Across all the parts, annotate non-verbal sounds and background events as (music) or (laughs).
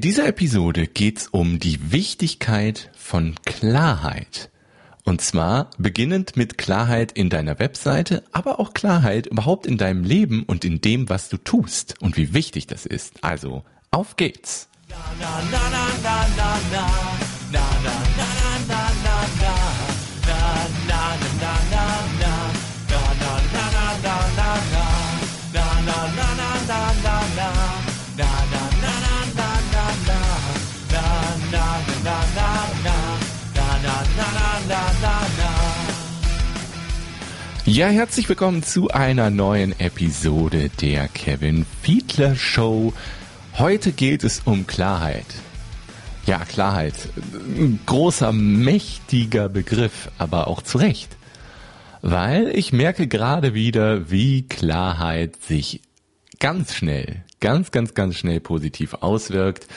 In dieser Episode geht's um die Wichtigkeit von Klarheit. Und zwar beginnend mit Klarheit in deiner Webseite, aber auch Klarheit überhaupt in deinem Leben und in dem, was du tust und wie wichtig das ist. Also, auf geht's! Na, na, Ja, herzlich willkommen zu einer neuen Episode der Kevin Fiedler Show. Heute geht es um Klarheit. Ja, Klarheit. Ein großer, mächtiger Begriff, aber auch zu Recht. Weil ich merke gerade wieder, wie Klarheit sich ganz schnell, ganz, ganz, ganz schnell positiv auswirkt.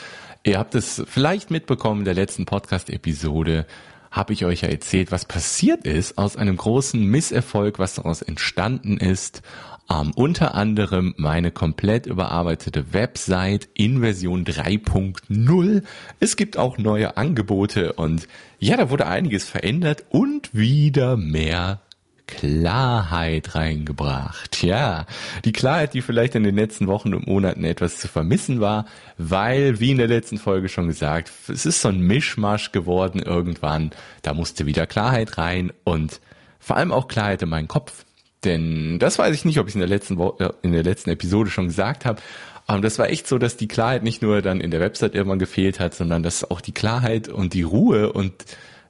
Ihr habt es vielleicht mitbekommen in der letzten Podcast-Episode habe ich euch ja erzählt, was passiert ist aus einem großen Misserfolg, was daraus entstanden ist. Ähm, unter anderem meine komplett überarbeitete Website in Version 3.0. Es gibt auch neue Angebote und ja, da wurde einiges verändert und wieder mehr Klarheit reingebracht. Ja, die Klarheit, die vielleicht in den letzten Wochen und Monaten etwas zu vermissen war, weil, wie in der letzten Folge schon gesagt, es ist so ein Mischmasch geworden irgendwann. Da musste wieder Klarheit rein und vor allem auch Klarheit in meinen Kopf. Denn das weiß ich nicht, ob ich in der letzten Wo äh, in der letzten Episode schon gesagt habe. Aber das war echt so, dass die Klarheit nicht nur dann in der Website irgendwann gefehlt hat, sondern dass auch die Klarheit und die Ruhe und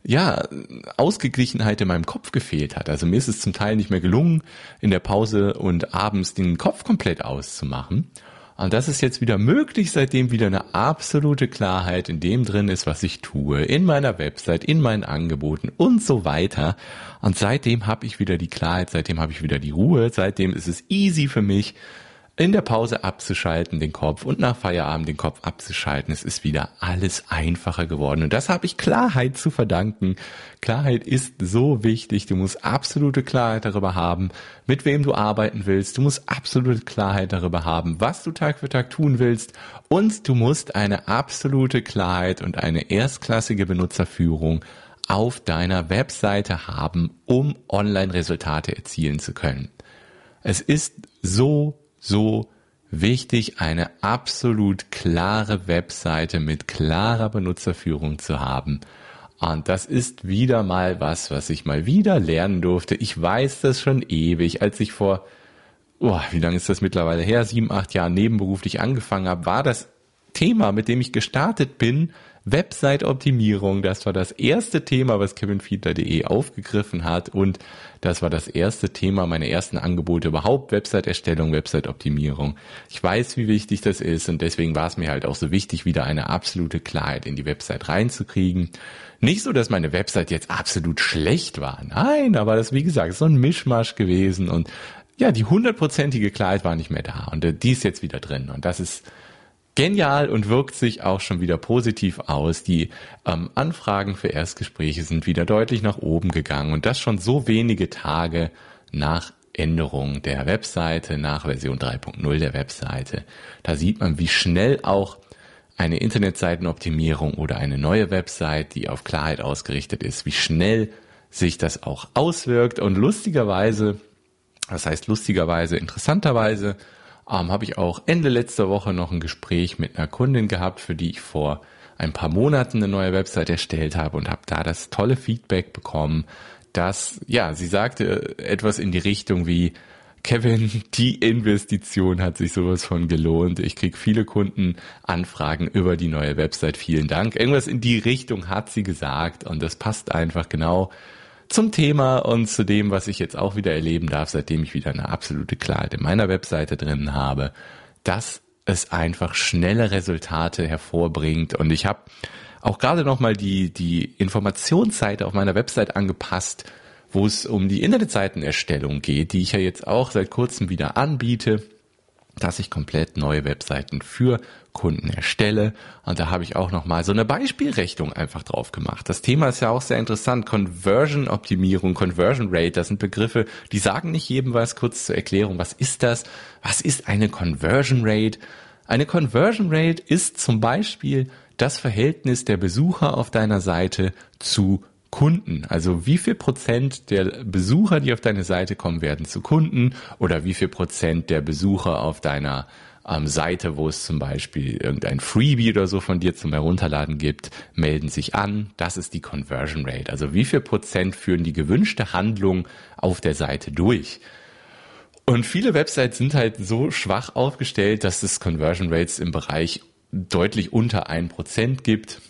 ja, Ausgeglichenheit in meinem Kopf gefehlt hat. Also mir ist es zum Teil nicht mehr gelungen, in der Pause und abends den Kopf komplett auszumachen. Und das ist jetzt wieder möglich, seitdem wieder eine absolute Klarheit in dem drin ist, was ich tue, in meiner Website, in meinen Angeboten und so weiter. Und seitdem habe ich wieder die Klarheit, seitdem habe ich wieder die Ruhe, seitdem ist es easy für mich, in der Pause abzuschalten, den Kopf und nach Feierabend den Kopf abzuschalten. Es ist wieder alles einfacher geworden. Und das habe ich Klarheit zu verdanken. Klarheit ist so wichtig. Du musst absolute Klarheit darüber haben, mit wem du arbeiten willst. Du musst absolute Klarheit darüber haben, was du Tag für Tag tun willst. Und du musst eine absolute Klarheit und eine erstklassige Benutzerführung auf deiner Webseite haben, um Online-Resultate erzielen zu können. Es ist so so wichtig, eine absolut klare Webseite mit klarer Benutzerführung zu haben. Und das ist wieder mal was, was ich mal wieder lernen durfte. Ich weiß das schon ewig, als ich vor, oh, wie lange ist das mittlerweile her, sieben, acht Jahren nebenberuflich angefangen habe, war das Thema, mit dem ich gestartet bin, Website-Optimierung, das war das erste Thema, was kevinfiedler.de aufgegriffen hat. Und das war das erste Thema meiner ersten Angebote überhaupt, Website-Erstellung, Website-Optimierung. Ich weiß, wie wichtig das ist. Und deswegen war es mir halt auch so wichtig, wieder eine absolute Klarheit in die Website reinzukriegen. Nicht so, dass meine Website jetzt absolut schlecht war, nein, aber das, wie gesagt, so ein Mischmasch gewesen. Und ja, die hundertprozentige Klarheit war nicht mehr da. Und äh, die ist jetzt wieder drin. Und das ist genial und wirkt sich auch schon wieder positiv aus. Die ähm, Anfragen für Erstgespräche sind wieder deutlich nach oben gegangen und das schon so wenige Tage nach Änderung der Webseite, nach Version 3.0 der Webseite. Da sieht man, wie schnell auch eine Internetseitenoptimierung oder eine neue Website, die auf Klarheit ausgerichtet ist, wie schnell sich das auch auswirkt und lustigerweise, das heißt lustigerweise, interessanterweise, ähm, habe ich auch Ende letzter Woche noch ein Gespräch mit einer Kundin gehabt, für die ich vor ein paar Monaten eine neue Website erstellt habe und habe da das tolle Feedback bekommen, dass, ja, sie sagte etwas in die Richtung wie, Kevin, die Investition hat sich sowas von gelohnt. Ich krieg viele Kundenanfragen über die neue Website. Vielen Dank. Irgendwas in die Richtung hat sie gesagt und das passt einfach genau zum Thema und zu dem, was ich jetzt auch wieder erleben darf, seitdem ich wieder eine absolute Klarheit in meiner Webseite drin habe, dass es einfach schnelle Resultate hervorbringt. Und ich habe auch gerade nochmal die, die Informationsseite auf meiner Website angepasst, wo es um die Internetseitenerstellung geht, die ich ja jetzt auch seit kurzem wieder anbiete dass ich komplett neue Webseiten für Kunden erstelle. Und da habe ich auch nochmal so eine Beispielrechnung einfach drauf gemacht. Das Thema ist ja auch sehr interessant. Conversion Optimierung, Conversion Rate, das sind Begriffe, die sagen nicht jedem was. Kurz zur Erklärung, was ist das? Was ist eine Conversion Rate? Eine Conversion Rate ist zum Beispiel das Verhältnis der Besucher auf deiner Seite zu Kunden. Also wie viel Prozent der Besucher, die auf deine Seite kommen, werden zu Kunden oder wie viel Prozent der Besucher auf deiner ähm, Seite, wo es zum Beispiel irgendein Freebie oder so von dir zum Herunterladen gibt, melden sich an. Das ist die Conversion Rate. Also wie viel Prozent führen die gewünschte Handlung auf der Seite durch? Und viele Websites sind halt so schwach aufgestellt, dass es Conversion Rates im Bereich deutlich unter ein Prozent gibt.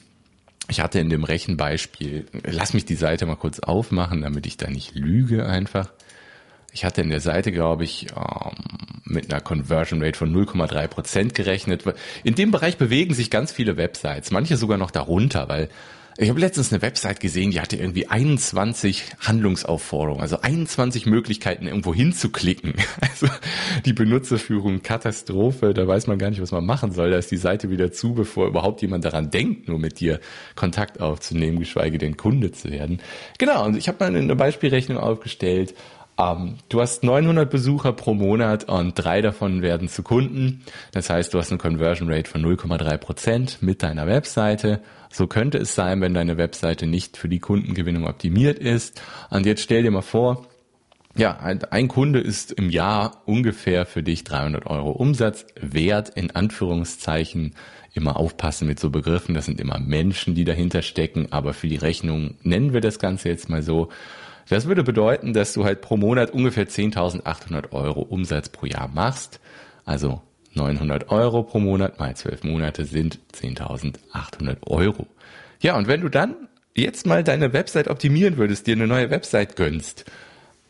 Ich hatte in dem Rechenbeispiel, lass mich die Seite mal kurz aufmachen, damit ich da nicht lüge einfach. Ich hatte in der Seite, glaube ich, ähm, mit einer Conversion Rate von 0,3 Prozent gerechnet. In dem Bereich bewegen sich ganz viele Websites, manche sogar noch darunter, weil ich habe letztens eine Website gesehen, die hatte irgendwie 21 Handlungsaufforderungen, also 21 Möglichkeiten, irgendwo hinzuklicken. (laughs) Also die Benutzerführung Katastrophe, da weiß man gar nicht, was man machen soll. Da ist die Seite wieder zu, bevor überhaupt jemand daran denkt, nur mit dir Kontakt aufzunehmen, geschweige denn Kunde zu werden. Genau, und ich habe mal eine Beispielrechnung aufgestellt. Ähm, du hast 900 Besucher pro Monat und drei davon werden zu Kunden. Das heißt, du hast eine Conversion Rate von 0,3 Prozent mit deiner Webseite so könnte es sein, wenn deine Webseite nicht für die Kundengewinnung optimiert ist. Und jetzt stell dir mal vor, ja, ein Kunde ist im Jahr ungefähr für dich 300 Euro Umsatz wert, in Anführungszeichen. Immer aufpassen mit so Begriffen, das sind immer Menschen, die dahinter stecken, aber für die Rechnung nennen wir das Ganze jetzt mal so. Das würde bedeuten, dass du halt pro Monat ungefähr 10.800 Euro Umsatz pro Jahr machst. Also 900 Euro pro Monat mal 12 Monate sind 10.800 Euro. Ja, und wenn du dann jetzt mal deine Website optimieren würdest, dir eine neue Website gönnst,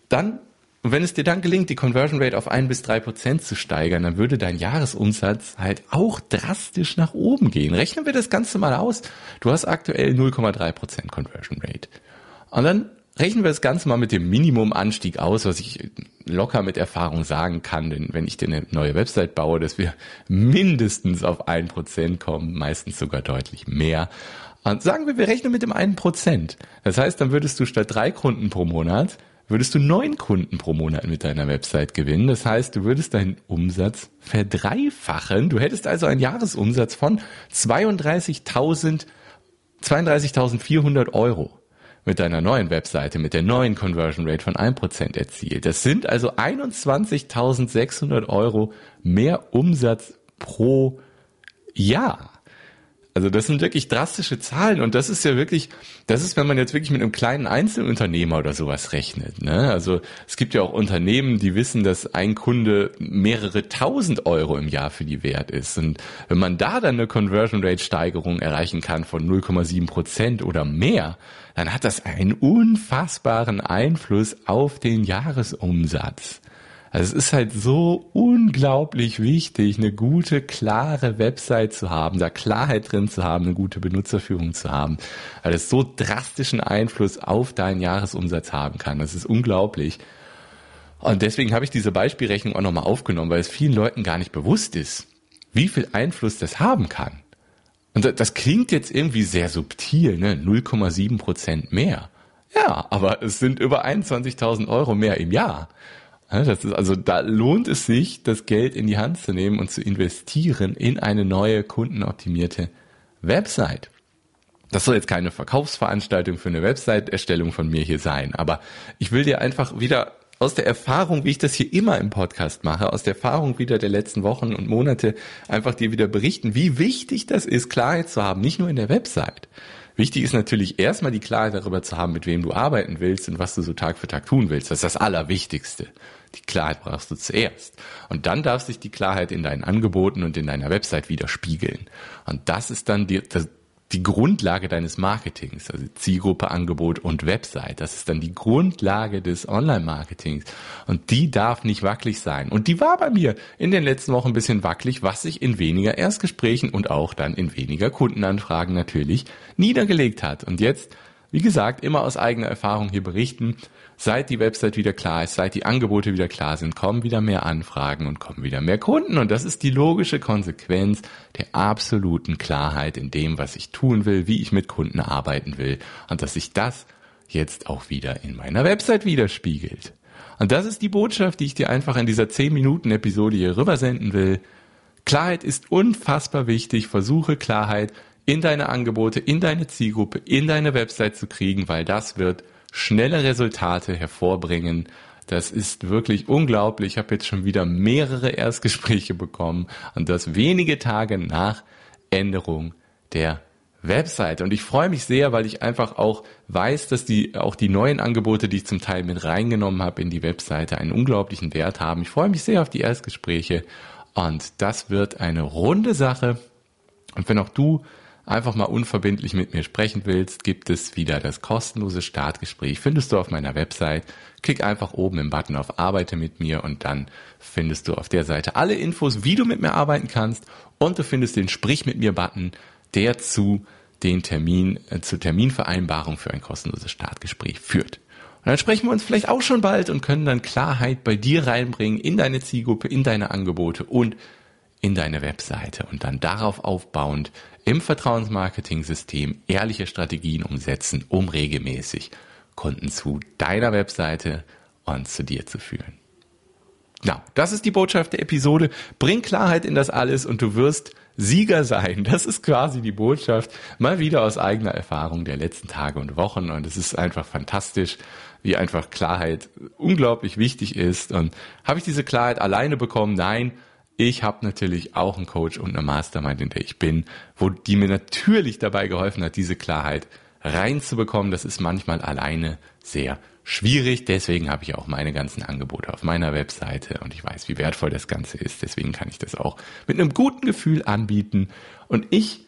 dann, wenn es dir dann gelingt, die Conversion Rate auf ein bis drei Prozent zu steigern, dann würde dein Jahresumsatz halt auch drastisch nach oben gehen. Rechnen wir das Ganze mal aus. Du hast aktuell 0,3 Prozent Conversion Rate. Und dann Rechnen wir das Ganze mal mit dem Minimumanstieg aus, was ich locker mit Erfahrung sagen kann, denn wenn ich dir eine neue Website baue, dass wir mindestens auf ein Prozent kommen, meistens sogar deutlich mehr. Und sagen wir, wir rechnen mit dem einen Prozent. Das heißt, dann würdest du statt drei Kunden pro Monat, würdest du neun Kunden pro Monat mit deiner Website gewinnen. Das heißt, du würdest deinen Umsatz verdreifachen. Du hättest also einen Jahresumsatz von 32.000, 32.400 Euro mit deiner neuen Webseite, mit der neuen Conversion Rate von 1% erzielt. Das sind also 21.600 Euro mehr Umsatz pro Jahr. Also das sind wirklich drastische Zahlen und das ist ja wirklich, das ist, wenn man jetzt wirklich mit einem kleinen Einzelunternehmer oder sowas rechnet. Ne? Also es gibt ja auch Unternehmen, die wissen, dass ein Kunde mehrere tausend Euro im Jahr für die wert ist. Und wenn man da dann eine Conversion Rate Steigerung erreichen kann von 0,7 Prozent oder mehr, dann hat das einen unfassbaren Einfluss auf den Jahresumsatz. Also es ist halt so unglaublich wichtig, eine gute, klare Website zu haben, da Klarheit drin zu haben, eine gute Benutzerführung zu haben, weil es so drastischen Einfluss auf deinen Jahresumsatz haben kann. Das ist unglaublich. Und deswegen habe ich diese Beispielrechnung auch nochmal aufgenommen, weil es vielen Leuten gar nicht bewusst ist, wie viel Einfluss das haben kann. Und das klingt jetzt irgendwie sehr subtil, ne? 0,7 Prozent mehr. Ja, aber es sind über 21.000 Euro mehr im Jahr. Das ist also, da lohnt es sich, das Geld in die Hand zu nehmen und zu investieren in eine neue kundenoptimierte Website. Das soll jetzt keine Verkaufsveranstaltung für eine Website-Erstellung von mir hier sein, aber ich will dir einfach wieder aus der Erfahrung, wie ich das hier immer im Podcast mache, aus der Erfahrung wieder der letzten Wochen und Monate einfach dir wieder berichten, wie wichtig das ist, Klarheit zu haben, nicht nur in der Website, Wichtig ist natürlich erstmal die Klarheit darüber zu haben, mit wem du arbeiten willst und was du so Tag für Tag tun willst. Das ist das Allerwichtigste. Die Klarheit brauchst du zuerst. Und dann darf sich die Klarheit in deinen Angeboten und in deiner Website widerspiegeln. Und das ist dann die, das, die Grundlage deines Marketings, also Zielgruppe, Angebot und Website. Das ist dann die Grundlage des Online-Marketings. Und die darf nicht wackelig sein. Und die war bei mir in den letzten Wochen ein bisschen wackelig, was sich in weniger Erstgesprächen und auch dann in weniger Kundenanfragen natürlich niedergelegt hat. Und jetzt, wie gesagt, immer aus eigener Erfahrung hier berichten. Seit die Website wieder klar ist, seit die Angebote wieder klar sind, kommen wieder mehr Anfragen und kommen wieder mehr Kunden. Und das ist die logische Konsequenz der absoluten Klarheit in dem, was ich tun will, wie ich mit Kunden arbeiten will. Und dass sich das jetzt auch wieder in meiner Website widerspiegelt. Und das ist die Botschaft, die ich dir einfach in dieser 10 Minuten Episode hier rübersenden will. Klarheit ist unfassbar wichtig. Versuche Klarheit in deine Angebote, in deine Zielgruppe, in deine Website zu kriegen, weil das wird schnelle Resultate hervorbringen. Das ist wirklich unglaublich. Ich habe jetzt schon wieder mehrere Erstgespräche bekommen und das wenige Tage nach Änderung der Website. Und ich freue mich sehr, weil ich einfach auch weiß, dass die auch die neuen Angebote, die ich zum Teil mit reingenommen habe in die Webseite, einen unglaublichen Wert haben. Ich freue mich sehr auf die Erstgespräche und das wird eine runde Sache. Und wenn auch du einfach mal unverbindlich mit mir sprechen willst, gibt es wieder das kostenlose Startgespräch. Findest du auf meiner Website. Klick einfach oben im Button auf Arbeite mit mir und dann findest du auf der Seite alle Infos, wie du mit mir arbeiten kannst und du findest den Sprich mit mir Button, der zu den Termin, äh, zur Terminvereinbarung für ein kostenloses Startgespräch führt. Und dann sprechen wir uns vielleicht auch schon bald und können dann Klarheit bei dir reinbringen in deine Zielgruppe, in deine Angebote und in deine Webseite und dann darauf aufbauend im Vertrauensmarketing-System ehrliche Strategien umsetzen, um regelmäßig Kunden zu deiner Webseite und zu dir zu führen. Na, das ist die Botschaft der Episode. Bring Klarheit in das alles und du wirst Sieger sein. Das ist quasi die Botschaft. Mal wieder aus eigener Erfahrung der letzten Tage und Wochen. Und es ist einfach fantastisch, wie einfach Klarheit unglaublich wichtig ist. Und habe ich diese Klarheit alleine bekommen? Nein. Ich habe natürlich auch einen Coach und eine Mastermind, in der ich bin, wo die mir natürlich dabei geholfen hat, diese Klarheit reinzubekommen. Das ist manchmal alleine sehr schwierig. Deswegen habe ich auch meine ganzen Angebote auf meiner Webseite und ich weiß, wie wertvoll das Ganze ist. Deswegen kann ich das auch mit einem guten Gefühl anbieten. Und ich,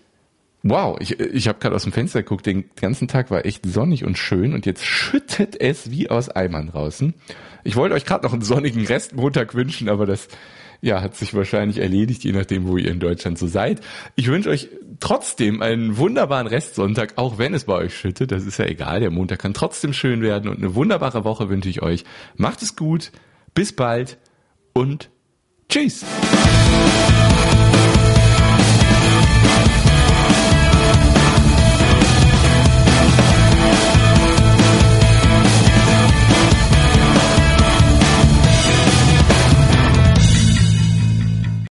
wow, ich, ich habe gerade aus dem Fenster geguckt, den ganzen Tag war echt sonnig und schön und jetzt schüttet es wie aus Eimern draußen. Ich wollte euch gerade noch einen sonnigen Restmontag wünschen, aber das ja, hat sich wahrscheinlich erledigt, je nachdem, wo ihr in Deutschland so seid. Ich wünsche euch trotzdem einen wunderbaren Restsonntag, auch wenn es bei euch schüttet. Das ist ja egal. Der Montag kann trotzdem schön werden und eine wunderbare Woche wünsche ich euch. Macht es gut. Bis bald und tschüss.